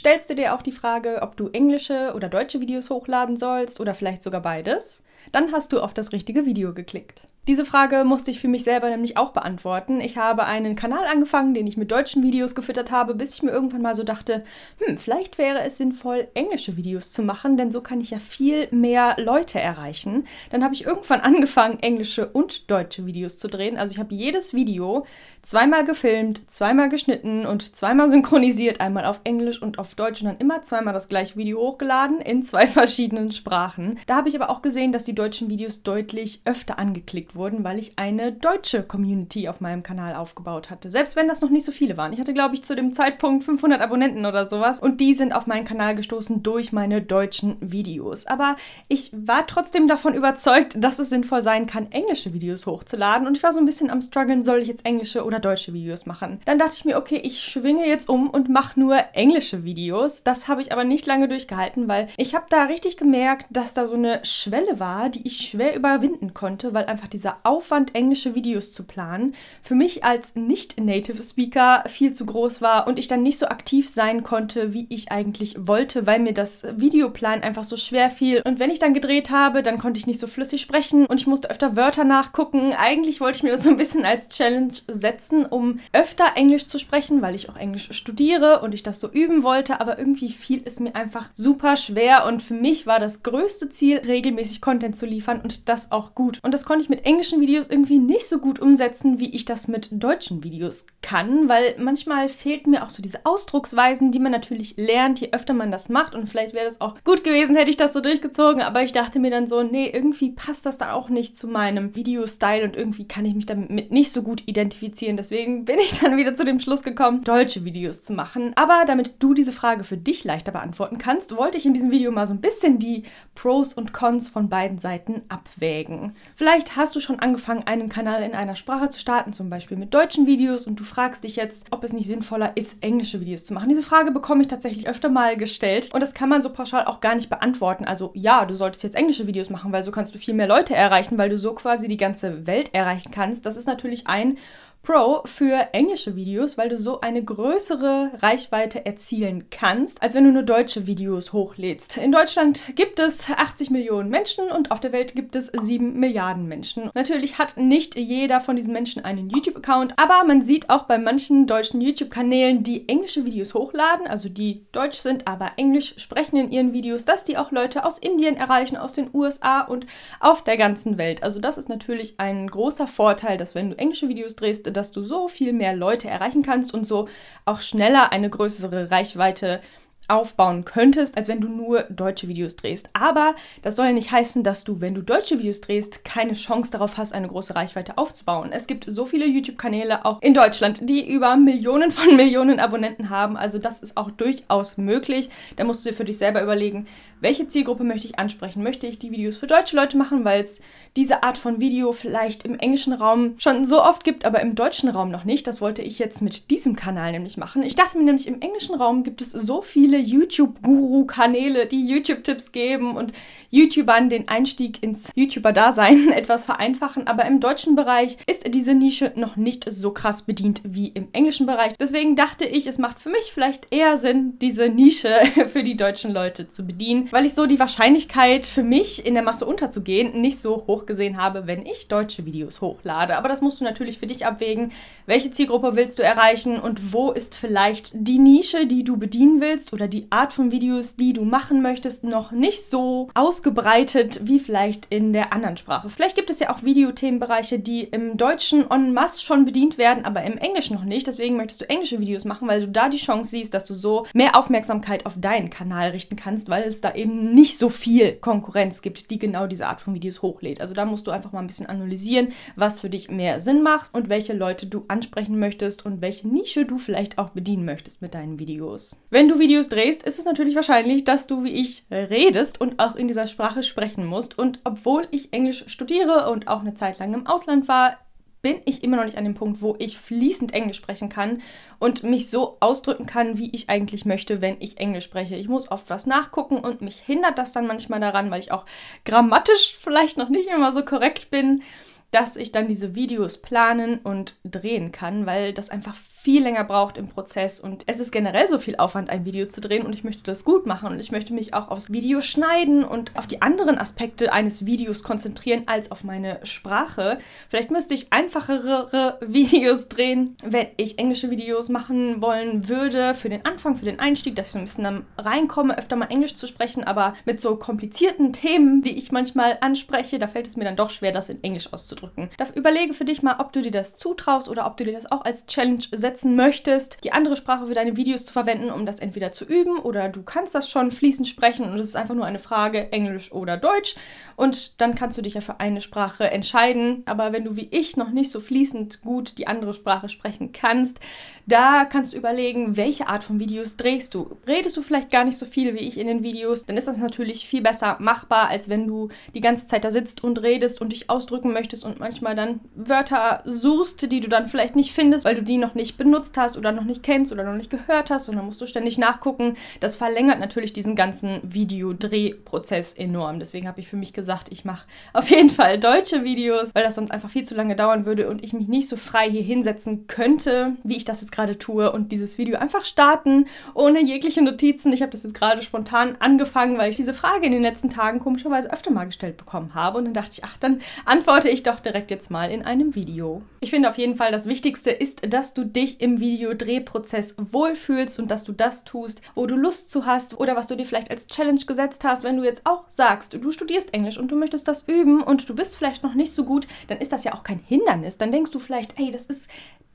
Stellst du dir auch die Frage, ob du englische oder deutsche Videos hochladen sollst oder vielleicht sogar beides? Dann hast du auf das richtige Video geklickt. Diese Frage musste ich für mich selber nämlich auch beantworten. Ich habe einen Kanal angefangen, den ich mit deutschen Videos gefüttert habe, bis ich mir irgendwann mal so dachte, hm, vielleicht wäre es sinnvoll, englische Videos zu machen, denn so kann ich ja viel mehr Leute erreichen. Dann habe ich irgendwann angefangen, englische und deutsche Videos zu drehen. Also ich habe jedes Video zweimal gefilmt, zweimal geschnitten und zweimal synchronisiert, einmal auf Englisch und auf Deutsch und dann immer zweimal das gleiche Video hochgeladen in zwei verschiedenen Sprachen. Da habe ich aber auch gesehen, dass die deutschen Videos deutlich öfter angeklickt geklickt wurden, weil ich eine deutsche Community auf meinem Kanal aufgebaut hatte. Selbst wenn das noch nicht so viele waren. Ich hatte, glaube ich, zu dem Zeitpunkt 500 Abonnenten oder sowas. Und die sind auf meinen Kanal gestoßen durch meine deutschen Videos. Aber ich war trotzdem davon überzeugt, dass es sinnvoll sein kann, englische Videos hochzuladen. Und ich war so ein bisschen am struggeln, soll ich jetzt englische oder deutsche Videos machen. Dann dachte ich mir, okay, ich schwinge jetzt um und mache nur englische Videos. Das habe ich aber nicht lange durchgehalten, weil ich habe da richtig gemerkt, dass da so eine Schwelle war, die ich schwer überwinden konnte, weil einfach die dieser Aufwand, englische Videos zu planen, für mich als nicht-Native Speaker viel zu groß war und ich dann nicht so aktiv sein konnte, wie ich eigentlich wollte, weil mir das Videoplan einfach so schwer fiel. Und wenn ich dann gedreht habe, dann konnte ich nicht so flüssig sprechen und ich musste öfter Wörter nachgucken. Eigentlich wollte ich mir das so ein bisschen als Challenge setzen, um öfter Englisch zu sprechen, weil ich auch Englisch studiere und ich das so üben wollte, aber irgendwie fiel es mir einfach super schwer und für mich war das größte Ziel, regelmäßig Content zu liefern und das auch gut. Und das konnte ich mit englischen Videos irgendwie nicht so gut umsetzen, wie ich das mit deutschen Videos kann, weil manchmal fehlten mir auch so diese Ausdrucksweisen, die man natürlich lernt, je öfter man das macht. Und vielleicht wäre das auch gut gewesen, hätte ich das so durchgezogen, aber ich dachte mir dann so, nee, irgendwie passt das da auch nicht zu meinem Videostyle und irgendwie kann ich mich damit nicht so gut identifizieren. Deswegen bin ich dann wieder zu dem Schluss gekommen, deutsche Videos zu machen. Aber damit du diese Frage für dich leichter beantworten kannst, wollte ich in diesem Video mal so ein bisschen die Pros und Cons von beiden Seiten abwägen. Vielleicht hast du schon angefangen, einen Kanal in einer Sprache zu starten, zum Beispiel mit deutschen Videos, und du fragst dich jetzt, ob es nicht sinnvoller ist, englische Videos zu machen. Diese Frage bekomme ich tatsächlich öfter mal gestellt und das kann man so pauschal auch gar nicht beantworten. Also ja, du solltest jetzt englische Videos machen, weil so kannst du viel mehr Leute erreichen, weil du so quasi die ganze Welt erreichen kannst. Das ist natürlich ein Pro für englische Videos, weil du so eine größere Reichweite erzielen kannst, als wenn du nur deutsche Videos hochlädst. In Deutschland gibt es 80 Millionen Menschen und auf der Welt gibt es 7 Milliarden Menschen. Natürlich hat nicht jeder von diesen Menschen einen YouTube-Account, aber man sieht auch bei manchen deutschen YouTube-Kanälen, die englische Videos hochladen, also die deutsch sind, aber englisch sprechen in ihren Videos, dass die auch Leute aus Indien erreichen, aus den USA und auf der ganzen Welt. Also das ist natürlich ein großer Vorteil, dass wenn du englische Videos drehst, dass du so viel mehr Leute erreichen kannst und so auch schneller eine größere Reichweite aufbauen könntest, als wenn du nur deutsche Videos drehst. Aber das soll ja nicht heißen, dass du, wenn du deutsche Videos drehst, keine Chance darauf hast, eine große Reichweite aufzubauen. Es gibt so viele YouTube-Kanäle auch in Deutschland, die über Millionen von Millionen Abonnenten haben. Also das ist auch durchaus möglich. Da musst du dir für dich selber überlegen, welche Zielgruppe möchte ich ansprechen? Möchte ich die Videos für deutsche Leute machen, weil es diese Art von Video vielleicht im englischen Raum schon so oft gibt, aber im deutschen Raum noch nicht? Das wollte ich jetzt mit diesem Kanal nämlich machen. Ich dachte mir nämlich, im englischen Raum gibt es so viele YouTube-Guru-Kanäle, die YouTube-Tipps geben und YouTubern den Einstieg ins YouTuber-Dasein etwas vereinfachen, aber im deutschen Bereich ist diese Nische noch nicht so krass bedient wie im englischen Bereich. Deswegen dachte ich, es macht für mich vielleicht eher Sinn, diese Nische für die deutschen Leute zu bedienen, weil ich so die Wahrscheinlichkeit für mich in der Masse unterzugehen nicht so hoch gesehen habe, wenn ich deutsche Videos hochlade. Aber das musst du natürlich für dich abwägen. Welche Zielgruppe willst du erreichen und wo ist vielleicht die Nische, die du bedienen willst oder die Art von Videos, die du machen möchtest, noch nicht so ausgebreitet wie vielleicht in der anderen Sprache. Vielleicht gibt es ja auch Videothemenbereiche, die im Deutschen en masse schon bedient werden, aber im Englischen noch nicht. Deswegen möchtest du englische Videos machen, weil du da die Chance siehst, dass du so mehr Aufmerksamkeit auf deinen Kanal richten kannst, weil es da eben nicht so viel Konkurrenz gibt, die genau diese Art von Videos hochlädt. Also da musst du einfach mal ein bisschen analysieren, was für dich mehr Sinn macht und welche Leute du ansprechen möchtest und welche Nische du vielleicht auch bedienen möchtest mit deinen Videos. Wenn du Videos drehst, ist es natürlich wahrscheinlich, dass du wie ich redest und auch in dieser Sprache sprechen musst. Und obwohl ich Englisch studiere und auch eine Zeit lang im Ausland war, bin ich immer noch nicht an dem Punkt, wo ich fließend Englisch sprechen kann und mich so ausdrücken kann, wie ich eigentlich möchte, wenn ich Englisch spreche. Ich muss oft was nachgucken und mich hindert das dann manchmal daran, weil ich auch grammatisch vielleicht noch nicht immer so korrekt bin, dass ich dann diese Videos planen und drehen kann, weil das einfach viel länger braucht im Prozess und es ist generell so viel Aufwand, ein Video zu drehen und ich möchte das gut machen und ich möchte mich auch aufs Video schneiden und auf die anderen Aspekte eines Videos konzentrieren als auf meine Sprache. Vielleicht müsste ich einfachere Videos drehen, wenn ich englische Videos machen wollen würde für den Anfang, für den Einstieg, dass ich so ein bisschen dann reinkomme, öfter mal Englisch zu sprechen, aber mit so komplizierten Themen, die ich manchmal anspreche, da fällt es mir dann doch schwer, das in Englisch auszudrücken. Da überlege für dich mal, ob du dir das zutraust oder ob du dir das auch als Challenge setzen möchtest, die andere Sprache für deine Videos zu verwenden, um das entweder zu üben oder du kannst das schon fließend sprechen und es ist einfach nur eine Frage, Englisch oder Deutsch. Und dann kannst du dich ja für eine Sprache entscheiden. Aber wenn du wie ich noch nicht so fließend gut die andere Sprache sprechen kannst, da kannst du überlegen, welche Art von Videos drehst du. Redest du vielleicht gar nicht so viel wie ich in den Videos, dann ist das natürlich viel besser machbar, als wenn du die ganze Zeit da sitzt und redest und dich ausdrücken möchtest und manchmal dann Wörter suchst, die du dann vielleicht nicht findest, weil du die noch nicht benutzt hast oder noch nicht kennst oder noch nicht gehört hast und dann musst du ständig nachgucken. Das verlängert natürlich diesen ganzen Videodrehprozess enorm. Deswegen habe ich für mich gesagt, ich mache auf jeden Fall deutsche Videos, weil das sonst einfach viel zu lange dauern würde und ich mich nicht so frei hier hinsetzen könnte, wie ich das jetzt gerade tue und dieses Video einfach starten, ohne jegliche Notizen. Ich habe das jetzt gerade spontan angefangen, weil ich diese Frage in den letzten Tagen komischerweise öfter mal gestellt bekommen habe. Und dann dachte ich, ach, dann antworte ich doch direkt jetzt mal in einem Video. Ich finde auf jeden Fall, das Wichtigste ist, dass du dich im Videodrehprozess wohlfühlst und dass du das tust, wo du Lust zu hast oder was du dir vielleicht als Challenge gesetzt hast. Wenn du jetzt auch sagst, du studierst Englisch und du möchtest das üben und du bist vielleicht noch nicht so gut, dann ist das ja auch kein Hindernis. Dann denkst du vielleicht, ey, das ist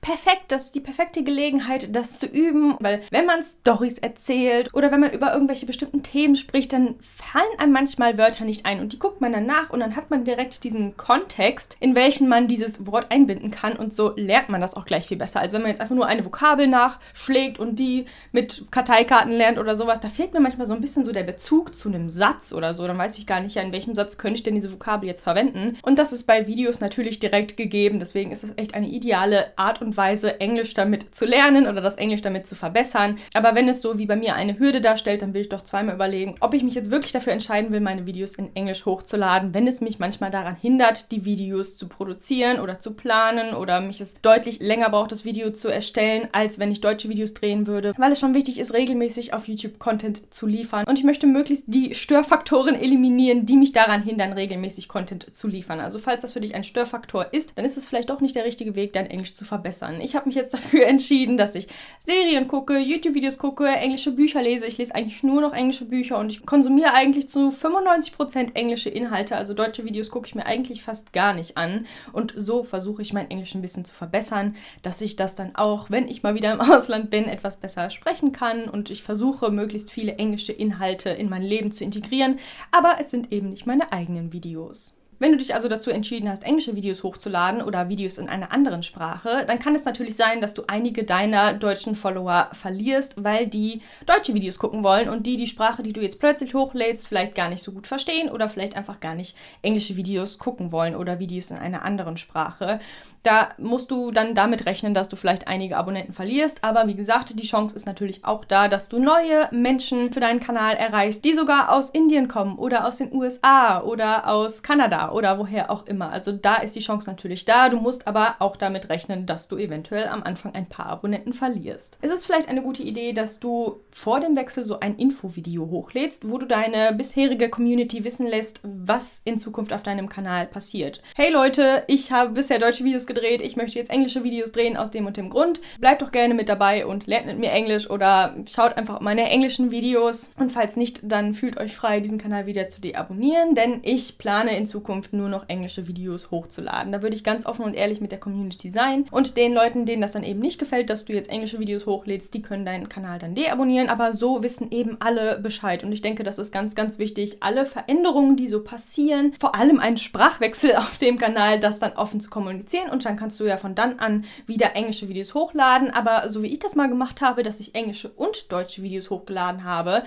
perfekt, das ist die perfekte Gelegenheit, das zu üben, weil wenn man Stories erzählt oder wenn man über irgendwelche bestimmten Themen spricht, dann fallen einem manchmal Wörter nicht ein und die guckt man dann nach und dann hat man direkt diesen Kontext, in welchen man dieses Wort einbinden kann und so lernt man das auch gleich viel besser, als wenn man jetzt einfach nur eine Vokabel nachschlägt und die mit Karteikarten lernt oder sowas. Da fehlt mir manchmal so ein bisschen so der Bezug zu einem Satz oder so. Dann weiß ich gar nicht, in welchem Satz könnte ich denn diese Vokabel jetzt verwenden. Und das ist bei Videos natürlich direkt gegeben. Deswegen ist das echt eine ideale Art und Weise, Englisch damit zu lernen oder das Englisch damit zu verbessern. Aber wenn es so wie bei mir eine Hürde darstellt, dann will ich doch zweimal überlegen, ob ich mich jetzt wirklich dafür entscheiden will, meine Videos in Englisch hochzuladen, wenn es mich manchmal daran hindert, die Videos zu produzieren oder zu planen oder mich es deutlich länger braucht, das Video zu erstellen, als wenn ich deutsche Videos drehen würde, weil es schon wichtig ist, regelmäßig auf YouTube Content zu liefern. Und ich möchte möglichst die Störfaktoren eliminieren, die mich daran hindern, regelmäßig Content zu liefern. Also falls das für dich ein Störfaktor ist, dann ist es vielleicht doch nicht der richtige Weg, dein Englisch zu verbessern. Ich habe mich jetzt dafür entschieden, dass ich Serien gucke, YouTube-Videos gucke, englische Bücher lese. Ich lese eigentlich nur noch englische Bücher und ich konsumiere eigentlich zu 95% englische Inhalte. Also deutsche Videos gucke ich mir eigentlich fast gar nicht an. Und so versuche ich mein Englisch ein bisschen zu verbessern, dass ich das dann auch, wenn ich mal wieder im Ausland bin, etwas besser sprechen kann. Und ich versuche möglichst viele englische Inhalte in mein Leben zu integrieren. Aber es sind eben nicht meine eigenen Videos. Wenn du dich also dazu entschieden hast, englische Videos hochzuladen oder Videos in einer anderen Sprache, dann kann es natürlich sein, dass du einige deiner deutschen Follower verlierst, weil die deutsche Videos gucken wollen und die die Sprache, die du jetzt plötzlich hochlädst, vielleicht gar nicht so gut verstehen oder vielleicht einfach gar nicht englische Videos gucken wollen oder Videos in einer anderen Sprache. Da musst du dann damit rechnen, dass du vielleicht einige Abonnenten verlierst, aber wie gesagt, die Chance ist natürlich auch da, dass du neue Menschen für deinen Kanal erreichst, die sogar aus Indien kommen oder aus den USA oder aus Kanada oder woher auch immer. Also da ist die Chance natürlich da. Du musst aber auch damit rechnen, dass du eventuell am Anfang ein paar Abonnenten verlierst. Es ist vielleicht eine gute Idee, dass du vor dem Wechsel so ein Infovideo hochlädst, wo du deine bisherige Community wissen lässt, was in Zukunft auf deinem Kanal passiert. Hey Leute, ich habe bisher deutsche Videos gedreht, ich möchte jetzt englische Videos drehen aus dem und dem Grund. Bleibt doch gerne mit dabei und lernt mit mir Englisch oder schaut einfach meine englischen Videos. Und falls nicht, dann fühlt euch frei, diesen Kanal wieder zu deabonnieren, denn ich plane in Zukunft Zukunft nur noch englische Videos hochzuladen. Da würde ich ganz offen und ehrlich mit der Community sein. Und den Leuten, denen das dann eben nicht gefällt, dass du jetzt englische Videos hochlädst, die können deinen Kanal dann deabonnieren. Aber so wissen eben alle Bescheid. Und ich denke, das ist ganz, ganz wichtig, alle Veränderungen, die so passieren, vor allem einen Sprachwechsel auf dem Kanal, das dann offen zu kommunizieren. Und dann kannst du ja von dann an wieder englische Videos hochladen. Aber so wie ich das mal gemacht habe, dass ich englische und deutsche Videos hochgeladen habe,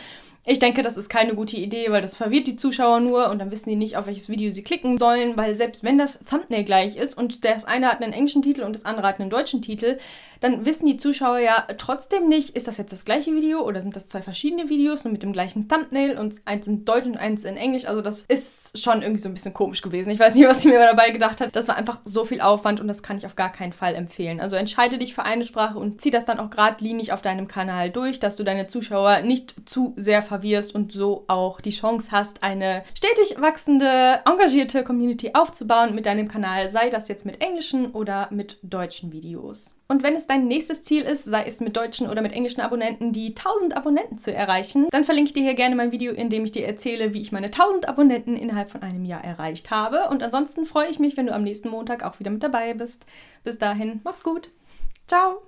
ich denke, das ist keine gute Idee, weil das verwirrt die Zuschauer nur und dann wissen die nicht, auf welches Video sie klicken klicken sollen, weil selbst wenn das Thumbnail gleich ist und das eine hat einen englischen Titel und das andere hat einen deutschen Titel, dann wissen die Zuschauer ja trotzdem nicht, ist das jetzt das gleiche Video oder sind das zwei verschiedene Videos nur mit dem gleichen Thumbnail und eins in Deutsch und eins in Englisch. Also das ist schon irgendwie so ein bisschen komisch gewesen. Ich weiß nicht, was ich mir dabei gedacht habe. Das war einfach so viel Aufwand und das kann ich auf gar keinen Fall empfehlen. Also entscheide dich für eine Sprache und zieh das dann auch geradlinig auf deinem Kanal durch, dass du deine Zuschauer nicht zu sehr verwirrst und so auch die Chance hast, eine stetig wachsende, engagierte Community aufzubauen mit deinem Kanal, sei das jetzt mit englischen oder mit deutschen Videos. Und wenn es dein nächstes Ziel ist, sei es mit deutschen oder mit englischen Abonnenten, die 1000 Abonnenten zu erreichen, dann verlinke ich dir hier gerne mein Video, in dem ich dir erzähle, wie ich meine 1000 Abonnenten innerhalb von einem Jahr erreicht habe. Und ansonsten freue ich mich, wenn du am nächsten Montag auch wieder mit dabei bist. Bis dahin, mach's gut. Ciao.